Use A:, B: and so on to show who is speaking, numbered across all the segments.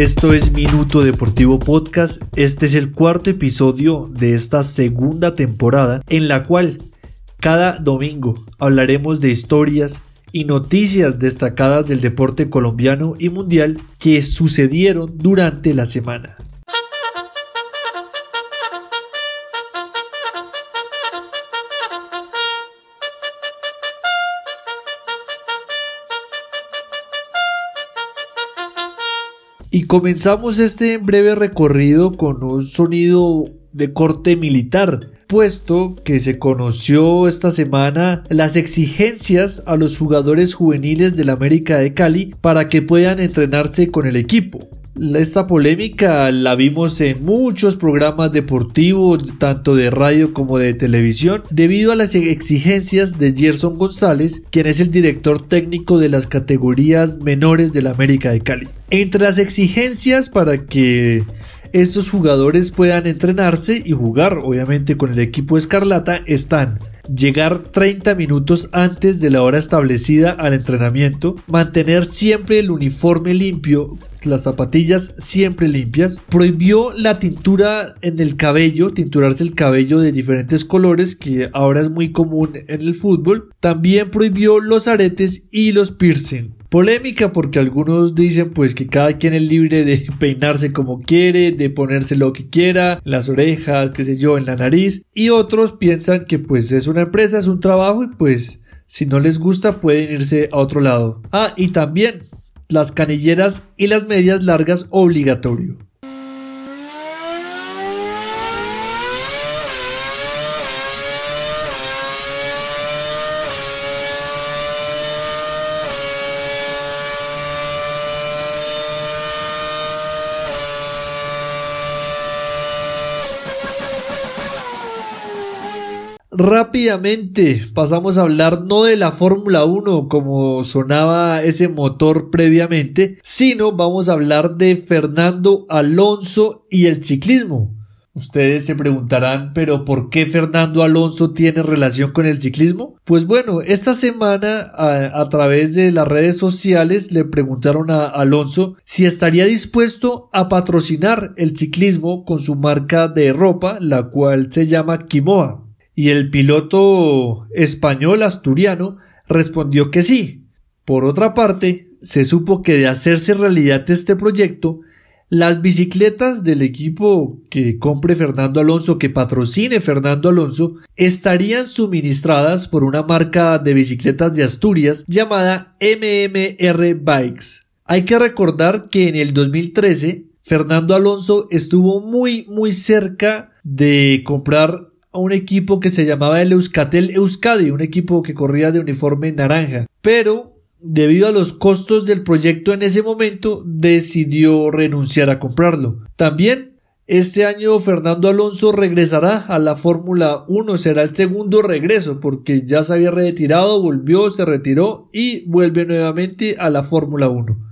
A: Esto es Minuto Deportivo Podcast. Este es el cuarto episodio de esta segunda temporada en la cual cada domingo hablaremos de historias y noticias destacadas del deporte colombiano y mundial que sucedieron durante la semana. Y comenzamos este breve recorrido con un sonido de corte militar, puesto que se conoció esta semana las exigencias a los jugadores juveniles del América de Cali para que puedan entrenarse con el equipo. Esta polémica la vimos en muchos programas deportivos, tanto de radio como de televisión, debido a las exigencias de Gerson González, quien es el director técnico de las categorías menores del América de Cali. Entre las exigencias para que estos jugadores puedan entrenarse y jugar obviamente con el equipo Escarlata están llegar 30 minutos antes de la hora establecida al entrenamiento, mantener siempre el uniforme limpio, las zapatillas siempre limpias, prohibió la tintura en el cabello, tinturarse el cabello de diferentes colores que ahora es muy común en el fútbol, también prohibió los aretes y los piercing. Polémica porque algunos dicen pues que cada quien es libre de peinarse como quiere, de ponerse lo que quiera, las orejas, qué sé yo, en la nariz. Y otros piensan que pues es una empresa, es un trabajo y pues si no les gusta pueden irse a otro lado. Ah, y también las canilleras y las medias largas obligatorio. Rápidamente pasamos a hablar no de la Fórmula 1 como sonaba ese motor previamente, sino vamos a hablar de Fernando Alonso y el ciclismo. Ustedes se preguntarán, pero ¿por qué Fernando Alonso tiene relación con el ciclismo? Pues bueno, esta semana a, a, través de las redes sociales le preguntaron a Alonso si estaría dispuesto a patrocinar el ciclismo con su marca de ropa, la cual se llama Kimoa y el piloto español asturiano respondió que sí. Por otra parte, se supo que de hacerse realidad este proyecto, las bicicletas del equipo que compre Fernando Alonso, que patrocine Fernando Alonso, estarían suministradas por una marca de bicicletas de Asturias llamada MMR Bikes. Hay que recordar que en el 2013 Fernando Alonso estuvo muy muy cerca de comprar a un equipo que se llamaba el Euskatel Euskadi, un equipo que corría de uniforme naranja. Pero, debido a los costos del proyecto en ese momento, decidió renunciar a comprarlo. También, este año Fernando Alonso regresará a la Fórmula 1, será el segundo regreso porque ya se había retirado, volvió, se retiró y vuelve nuevamente a la Fórmula 1.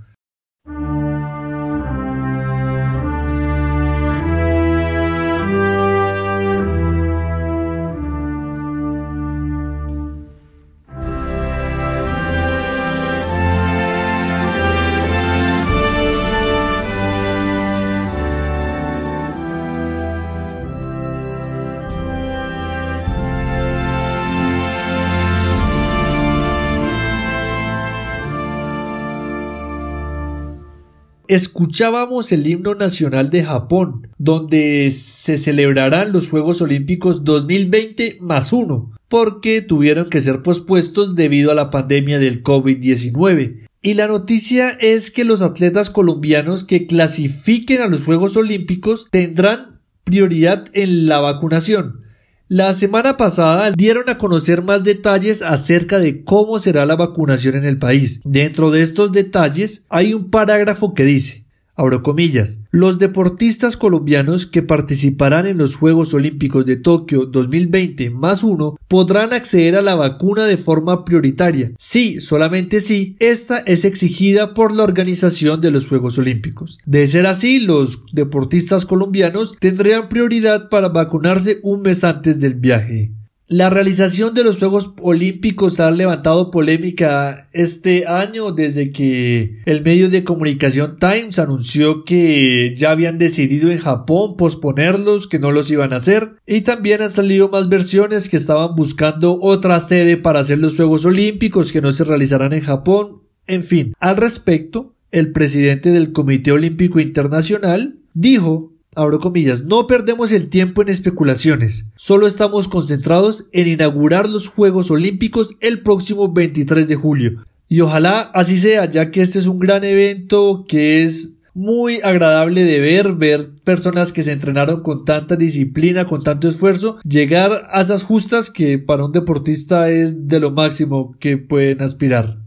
A: Escuchábamos el himno nacional de Japón, donde se celebrarán los Juegos Olímpicos 2020 más uno, porque tuvieron que ser pospuestos debido a la pandemia del COVID-19. Y la noticia es que los atletas colombianos que clasifiquen a los Juegos Olímpicos tendrán prioridad en la vacunación. La semana pasada dieron a conocer más detalles acerca de cómo será la vacunación en el país. Dentro de estos detalles hay un parágrafo que dice abro comillas, los deportistas colombianos que participarán en los Juegos Olímpicos de Tokio 2020 más uno podrán acceder a la vacuna de forma prioritaria. Sí, solamente si, esta es exigida por la organización de los Juegos Olímpicos. De ser así, los deportistas colombianos tendrían prioridad para vacunarse un mes antes del viaje. La realización de los Juegos Olímpicos ha levantado polémica este año desde que el medio de comunicación Times anunció que ya habían decidido en Japón posponerlos, que no los iban a hacer y también han salido más versiones que estaban buscando otra sede para hacer los Juegos Olímpicos que no se realizarán en Japón. En fin, al respecto, el presidente del Comité Olímpico Internacional dijo abro comillas, no perdemos el tiempo en especulaciones, solo estamos concentrados en inaugurar los Juegos Olímpicos el próximo 23 de julio. Y ojalá así sea, ya que este es un gran evento que es muy agradable de ver, ver personas que se entrenaron con tanta disciplina, con tanto esfuerzo, llegar a esas justas que para un deportista es de lo máximo que pueden aspirar.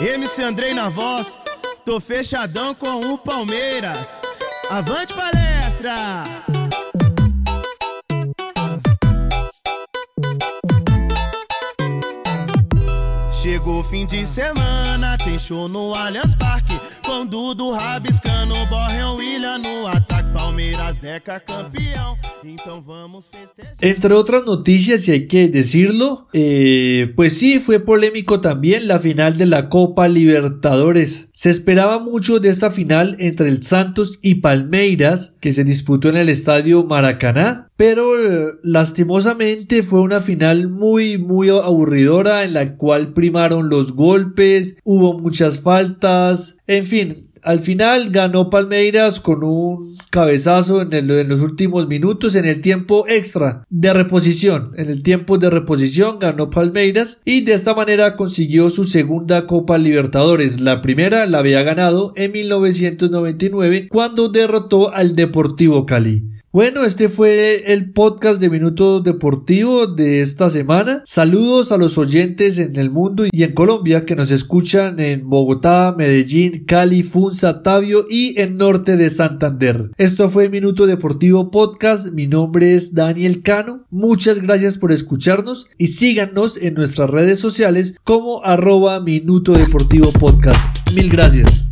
B: MC Andrei na voz, tô fechadão com o Palmeiras. Avante palestra! Chegou fim de semana, tem show no Allianz Parque.
A: Entre otras noticias, y hay que decirlo, eh, pues sí, fue polémico también la final de la Copa Libertadores. Se esperaba mucho de esta final entre el Santos y Palmeiras, que se disputó en el estadio Maracaná, pero lastimosamente fue una final muy muy aburridora en la cual primaron los golpes, hubo muchas faltas, en fin, al final ganó Palmeiras con un cabezazo en, los últimos minutos en el tiempo extra de reposición. En el tiempo de reposición ganó Palmeiras y de esta manera consiguió su segunda Copa Libertadores. La primera la había ganado en 1999 cuando derrotó al Deportivo Cali. Bueno, este fue el podcast de Minuto Deportivo de esta semana. Saludos a los oyentes en el mundo y en Colombia que nos escuchan en Bogotá, Medellín, Cali, Funza, Tabio y en norte de Santander. Esto fue Minuto Deportivo Podcast. Mi nombre es Daniel Cano. Muchas gracias por escucharnos y síganos en nuestras redes sociales como arroba Minuto Deportivo Podcast. Mil gracias.